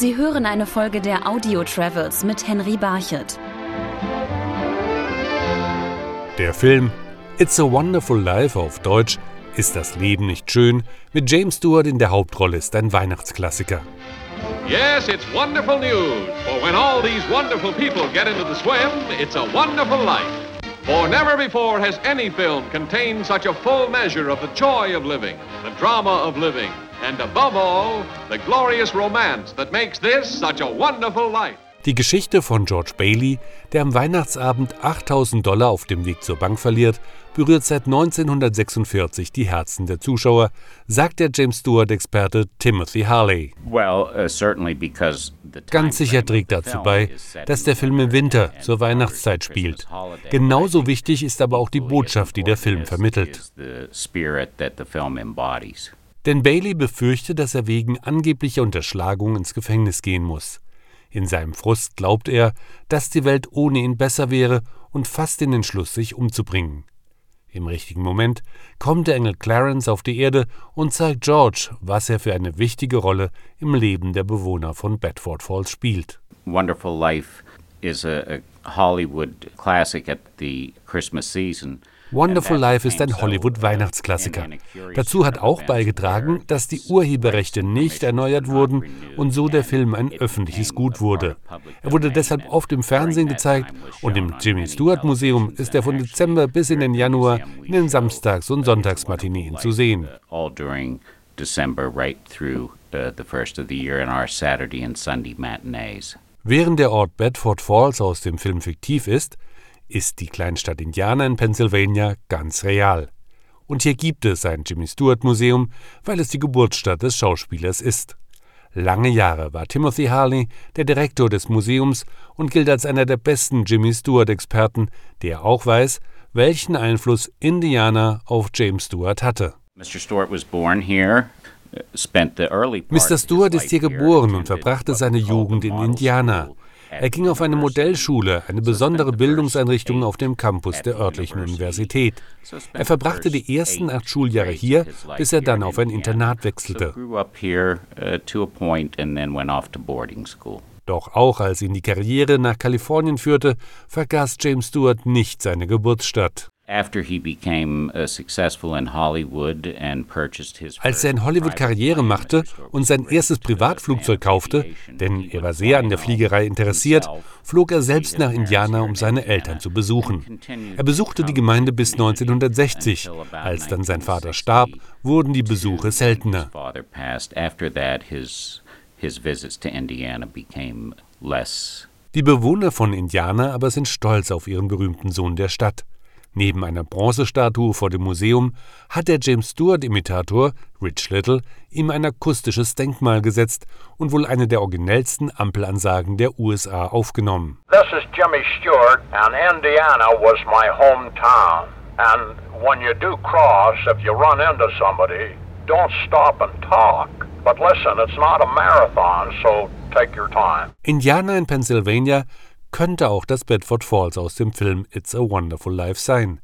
Sie hören eine Folge der Audio Travels mit Henry Barchet. Der Film It's a Wonderful Life auf Deutsch Ist das Leben nicht schön mit James Stewart in der Hauptrolle ist ein Weihnachtsklassiker. Yes, it's wonderful news, for when all these wonderful people get into the swim, it's a wonderful life. For never before has any film contained such a full measure of the joy of living, the drama of living, and above all, the glorious romance that makes this such a wonderful life. Die Geschichte von George Bailey, der am Weihnachtsabend 8000 Dollar auf dem Weg zur Bank verliert, berührt seit 1946 die Herzen der Zuschauer, sagt der James Stewart-Experte Timothy Harley. Uh, Ganz sicher trägt dazu bei, dass der Film im Winter zur Weihnachtszeit spielt. Genauso wichtig ist aber auch die Botschaft, die der Film vermittelt. Denn Bailey befürchtet, dass er wegen angeblicher Unterschlagung ins Gefängnis gehen muss. In seinem Frust glaubt er, dass die Welt ohne ihn besser wäre und fasst den Entschluss, sich umzubringen. Im richtigen Moment kommt der Engel Clarence auf die Erde und zeigt George, was er für eine wichtige Rolle im Leben der Bewohner von Bedford Falls spielt. Wonderful Life is a, a Hollywood classic at the Christmas season. Wonderful Life ist ein Hollywood-Weihnachtsklassiker. Dazu hat auch beigetragen, dass die Urheberrechte nicht erneuert wurden und so der Film ein öffentliches Gut wurde. Er wurde deshalb oft im Fernsehen gezeigt und im Jimmy Stewart Museum ist er von Dezember bis in den Januar in den Samstags- und Sonntagsmatineen zu sehen. Uh. Während der Ort Bedford Falls aus dem Film fiktiv ist, ist die Kleinstadt Indiana in Pennsylvania ganz real. Und hier gibt es ein Jimmy Stewart Museum, weil es die Geburtsstadt des Schauspielers ist. Lange Jahre war Timothy Harley der Direktor des Museums und gilt als einer der besten Jimmy Stewart-Experten, der auch weiß, welchen Einfluss Indiana auf James Stewart hatte. Mr. Stewart was born here. Mr. Stewart ist hier geboren und verbrachte seine Jugend in Indiana. Er ging auf eine Modellschule, eine besondere Bildungseinrichtung auf dem Campus der örtlichen Universität. Er verbrachte die ersten acht Schuljahre hier, bis er dann auf ein Internat wechselte. Doch auch als ihn die Karriere nach Kalifornien führte, vergaß James Stewart nicht seine Geburtsstadt. Als er in Hollywood Karriere machte und sein erstes Privatflugzeug kaufte, denn er war sehr an der Fliegerei interessiert, flog er selbst nach Indiana, um seine Eltern zu besuchen. Er besuchte die Gemeinde bis 1960. Als dann sein Vater starb, wurden die Besuche seltener. Die Bewohner von Indiana aber sind stolz auf ihren berühmten Sohn der Stadt. Neben einer Bronzestatue vor dem Museum hat der James Stewart-Imitator Rich Little ihm ein akustisches Denkmal gesetzt und wohl eine der originellsten Ampelansagen der USA aufgenommen. This is Jimmy Stewart and Indiana was my hometown. And when you do cross, if you run into somebody, don't stop and talk. But listen, it's not a marathon, so take your time. Indiana in Pennsylvania könnte auch das Bedford Falls aus dem Film It's a Wonderful Life sein.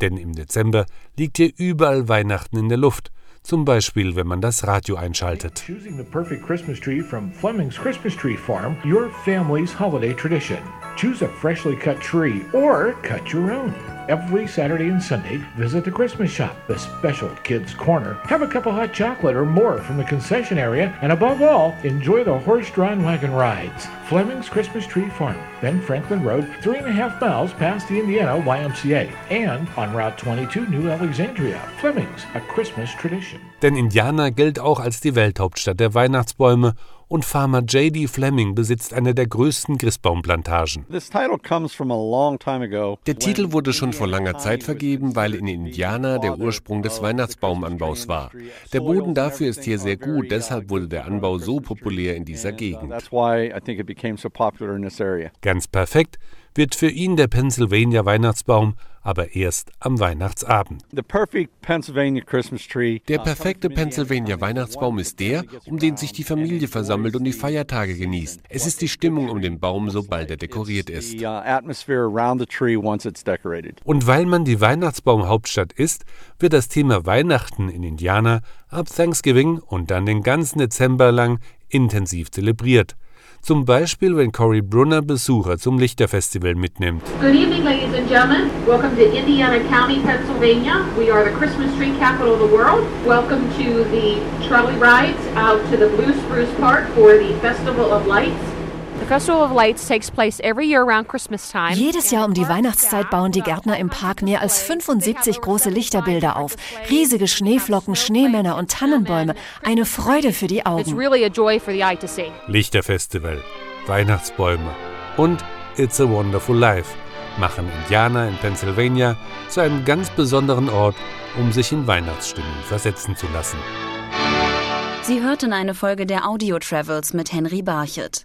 Denn im Dezember liegt hier überall Weihnachten in der Luft. Zum Beispiel, wenn man das Radio einschaltet. Choosing the perfect Christmas tree from Fleming's Christmas Tree Farm, your family's holiday tradition. Choose a freshly cut tree or cut your own. Every Saturday and Sunday, visit the Christmas shop, the special kids' corner. Have a cup of hot chocolate or more from the concession area, and above all, enjoy the horse drawn wagon rides. Fleming's Christmas Tree Farm, Ben Franklin Road, three and a half miles past the Indiana YMCA, and on Route 22, New Alexandria. Fleming's, a Christmas tradition. Denn Indiana gilt auch als die Welthauptstadt der Weihnachtsbäume und Farmer J.D. Fleming besitzt eine der größten Christbaumplantagen. Der Titel wurde schon vor langer Zeit vergeben, weil in Indiana der Ursprung des Weihnachtsbaumanbaus war. Der Boden dafür ist hier sehr gut, deshalb wurde der Anbau so populär in dieser Gegend. Ganz perfekt wird für ihn der Pennsylvania Weihnachtsbaum aber erst am Weihnachtsabend. Der perfekte Pennsylvania Weihnachtsbaum ist der, um den sich die Familie versammelt und die Feiertage genießt. Es ist die Stimmung um den Baum, sobald er dekoriert ist. Uh, und weil man die Weihnachtsbaumhauptstadt ist, wird das Thema Weihnachten in Indiana ab Thanksgiving und dann den ganzen Dezember lang intensiv zelebriert. Zum Beispiel, wenn Cory Brunner Besucher zum Lichterfestival mitnimmt. Good evening, ladies and gentlemen. Welcome to Indiana County, Pennsylvania. We are the Christmas tree capital of the world. Welcome to the trolley rides out to the Blue Spruce Park for the Festival of Lights. Jedes Jahr um die Weihnachtszeit bauen die Gärtner im Park mehr als 75 große Lichterbilder auf. Riesige Schneeflocken, Schneemänner und Tannenbäume. Eine Freude für die Augen. Lichterfestival, Weihnachtsbäume und It's a Wonderful Life machen Indianer in Pennsylvania zu einem ganz besonderen Ort, um sich in Weihnachtsstimmung versetzen zu lassen. Sie hörten eine Folge der Audio Travels mit Henry Barchet.